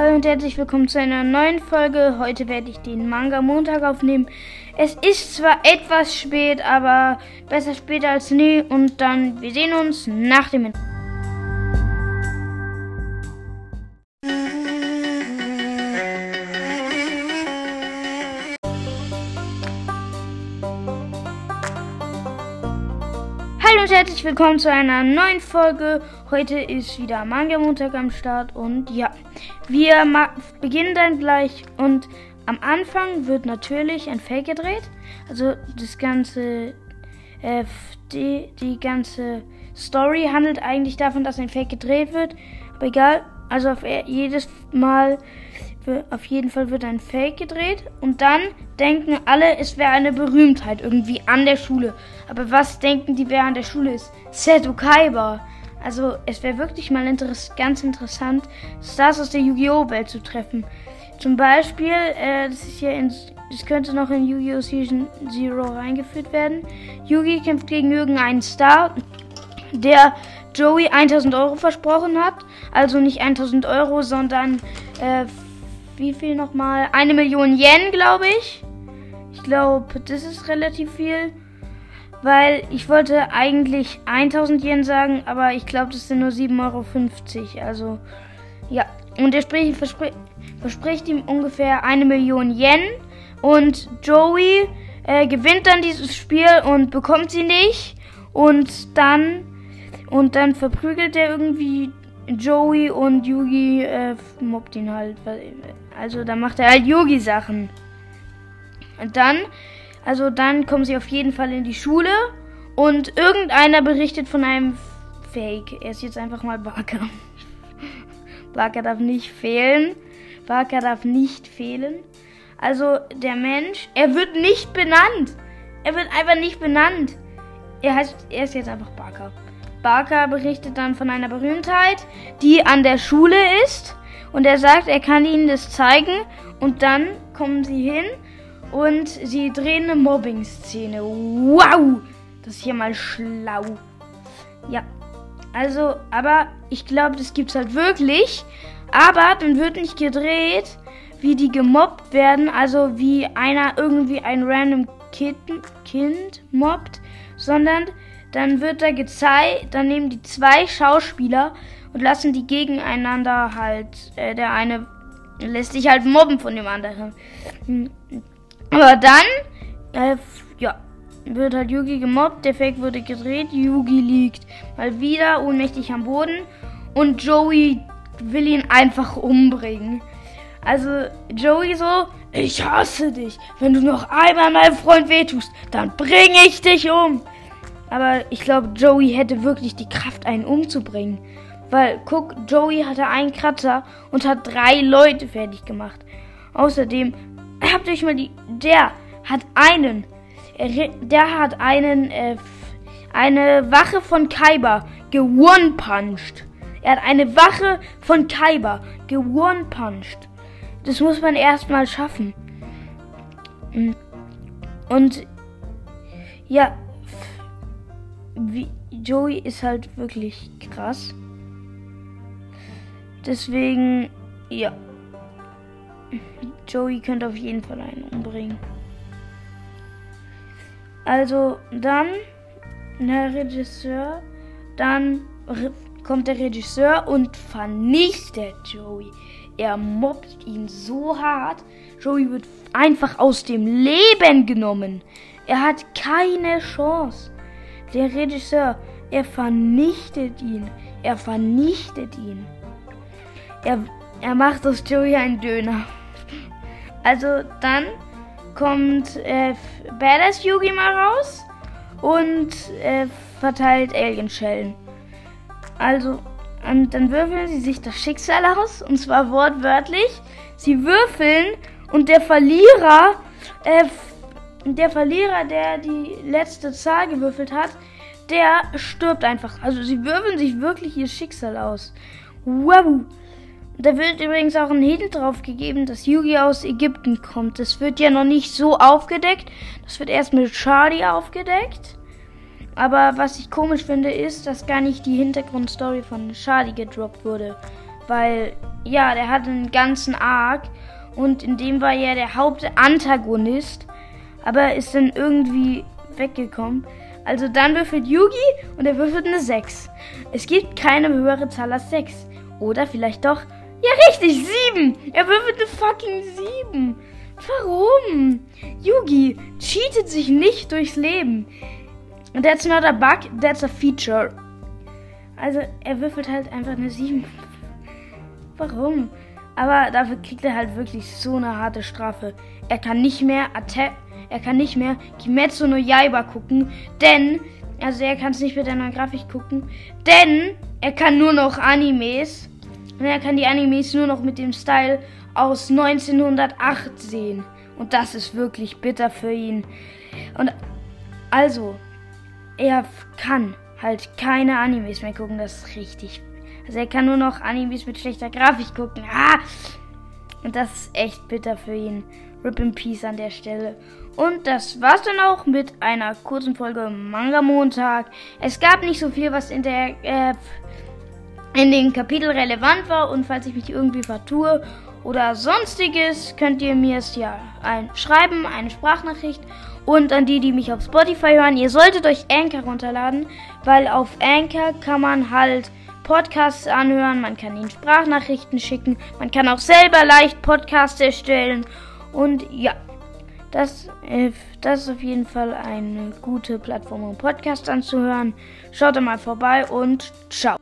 Hallo und herzlich willkommen zu einer neuen Folge. Heute werde ich den Manga Montag aufnehmen. Es ist zwar etwas spät, aber besser später als nie. Und dann, wir sehen uns nach dem Intro. Und herzlich willkommen zu einer neuen Folge. Heute ist wieder Manga Montag am Start und ja, wir beginnen dann gleich und am Anfang wird natürlich ein Fake gedreht. Also das ganze, äh, die, die ganze Story handelt eigentlich davon, dass ein Fake gedreht wird. Aber egal, also auf jedes Mal auf jeden Fall wird ein Fake gedreht und dann denken alle, es wäre eine Berühmtheit irgendwie an der Schule. Aber was denken die, wer an der Schule ist? Seto Kaiba. Also es wäre wirklich mal interess ganz interessant, Stars aus der Yu-Gi-Oh! Welt zu treffen. Zum Beispiel, äh, das ist hier in, das könnte noch in Yu-Gi-Oh! Season Zero reingeführt werden. Yugi kämpft gegen irgendeinen Star, der Joey 1000 Euro versprochen hat. Also nicht 1000 Euro, sondern äh, wie viel nochmal? Eine Million Yen, glaube ich. Ich glaube, das ist relativ viel. Weil ich wollte eigentlich 1000 Yen sagen, aber ich glaube, das sind nur 7,50 Euro. Also, ja. Und er spricht, verspr verspricht ihm ungefähr eine Million Yen. Und Joey äh, gewinnt dann dieses Spiel und bekommt sie nicht. Und dann, und dann verprügelt er irgendwie Joey und Yugi äh, mobbt ihn halt. Also da macht er halt Yugi-Sachen. Und dann, also dann kommen sie auf jeden Fall in die Schule und irgendeiner berichtet von einem Fake. Er ist jetzt einfach mal Barker. Barker darf nicht fehlen. Barker darf nicht fehlen. Also der Mensch, er wird nicht benannt. Er wird einfach nicht benannt. Er heißt, er ist jetzt einfach Barker. Barker berichtet dann von einer Berühmtheit, die an der Schule ist. Und er sagt, er kann ihnen das zeigen. Und dann kommen sie hin und sie drehen eine Mobbing-Szene. Wow! Das ist hier mal schlau. Ja. Also, aber ich glaube, das gibt's halt wirklich. Aber dann wird nicht gedreht, wie die gemobbt werden. Also wie einer irgendwie ein random Kind, kind mobbt. Sondern dann wird da gezeigt, dann nehmen die zwei Schauspieler und lassen die gegeneinander halt, äh, der eine lässt sich halt mobben von dem anderen. Aber dann, äh, ja, wird halt Yugi gemobbt, der Fake wurde gedreht, Yugi liegt mal wieder ohnmächtig am Boden und Joey will ihn einfach umbringen. Also Joey so, ich hasse dich. Wenn du noch einmal meinem Freund wehtust, dann bringe ich dich um. Aber ich glaube, Joey hätte wirklich die Kraft, einen umzubringen. Weil, guck, Joey hatte einen Kratzer und hat drei Leute fertig gemacht. Außerdem, habt ihr euch mal die. Der hat einen. Der hat einen. Äh, eine Wache von Kaiba gewone-punched. Er hat eine Wache von Kaiba gewone-punched. Das muss man erstmal schaffen. Und ja, wie, Joey ist halt wirklich krass. Deswegen, ja. Joey könnte auf jeden Fall einen umbringen. Also dann der Regisseur, dann kommt der Regisseur und vernichtet Joey. Er mobbt ihn so hart. Joey wird einfach aus dem Leben genommen. Er hat keine Chance. Der Regisseur, er vernichtet ihn. Er vernichtet ihn. Er, er macht aus Joey einen Döner. Also dann kommt äh, Badass Yugi mal raus und äh, verteilt Alienschellen. Also, und dann würfeln sie sich das Schicksal aus, und zwar wortwörtlich. Sie würfeln und der Verlierer äh, der Verlierer, der die letzte Zahl gewürfelt hat, der stirbt einfach. Also sie würfeln sich wirklich ihr Schicksal aus. Wow. Da wird übrigens auch ein Hint drauf gegeben, dass Yugi aus Ägypten kommt. Das wird ja noch nicht so aufgedeckt. Das wird erst mit Charlie aufgedeckt. Aber was ich komisch finde, ist, dass gar nicht die Hintergrundstory von Charlie gedroppt wurde. Weil ja, der hat einen ganzen Arc und in dem war er der Hauptantagonist, aber ist dann irgendwie weggekommen. Also dann würfelt Yugi und er würfelt eine 6. Es gibt keine höhere Zahl als 6. Oder vielleicht doch. Ja, richtig, 7. Er würfelt eine fucking 7. Warum? Yugi cheatet sich nicht durchs Leben. That's not a bug, that's a feature. Also, er würfelt halt einfach eine 7. Warum? Aber dafür kriegt er halt wirklich so eine harte Strafe. Er kann nicht mehr Attack, er kann nicht mehr Kimetsu no Yaiba gucken, denn, also er kann es nicht mit einer Grafik gucken, denn er kann nur noch Animes. Und er kann die Animes nur noch mit dem Style aus 1908 sehen. Und das ist wirklich bitter für ihn. Und also, er kann halt keine Animes mehr gucken. Das ist richtig. Also er kann nur noch Animes mit schlechter Grafik gucken. Ah! Und das ist echt bitter für ihn. Rip in Peace an der Stelle. Und das war's dann auch mit einer kurzen Folge Manga Montag. Es gab nicht so viel, was in der äh, in den Kapitel relevant war und falls ich mich irgendwie vertue oder sonstiges, könnt ihr mir es ja ein schreiben, eine Sprachnachricht und an die, die mich auf Spotify hören, ihr solltet euch Anchor runterladen, weil auf Anchor kann man halt Podcasts anhören, man kann ihnen Sprachnachrichten schicken, man kann auch selber leicht Podcasts erstellen und ja, das, äh, das ist auf jeden Fall eine gute Plattform, um Podcasts anzuhören. Schaut da mal vorbei und ciao.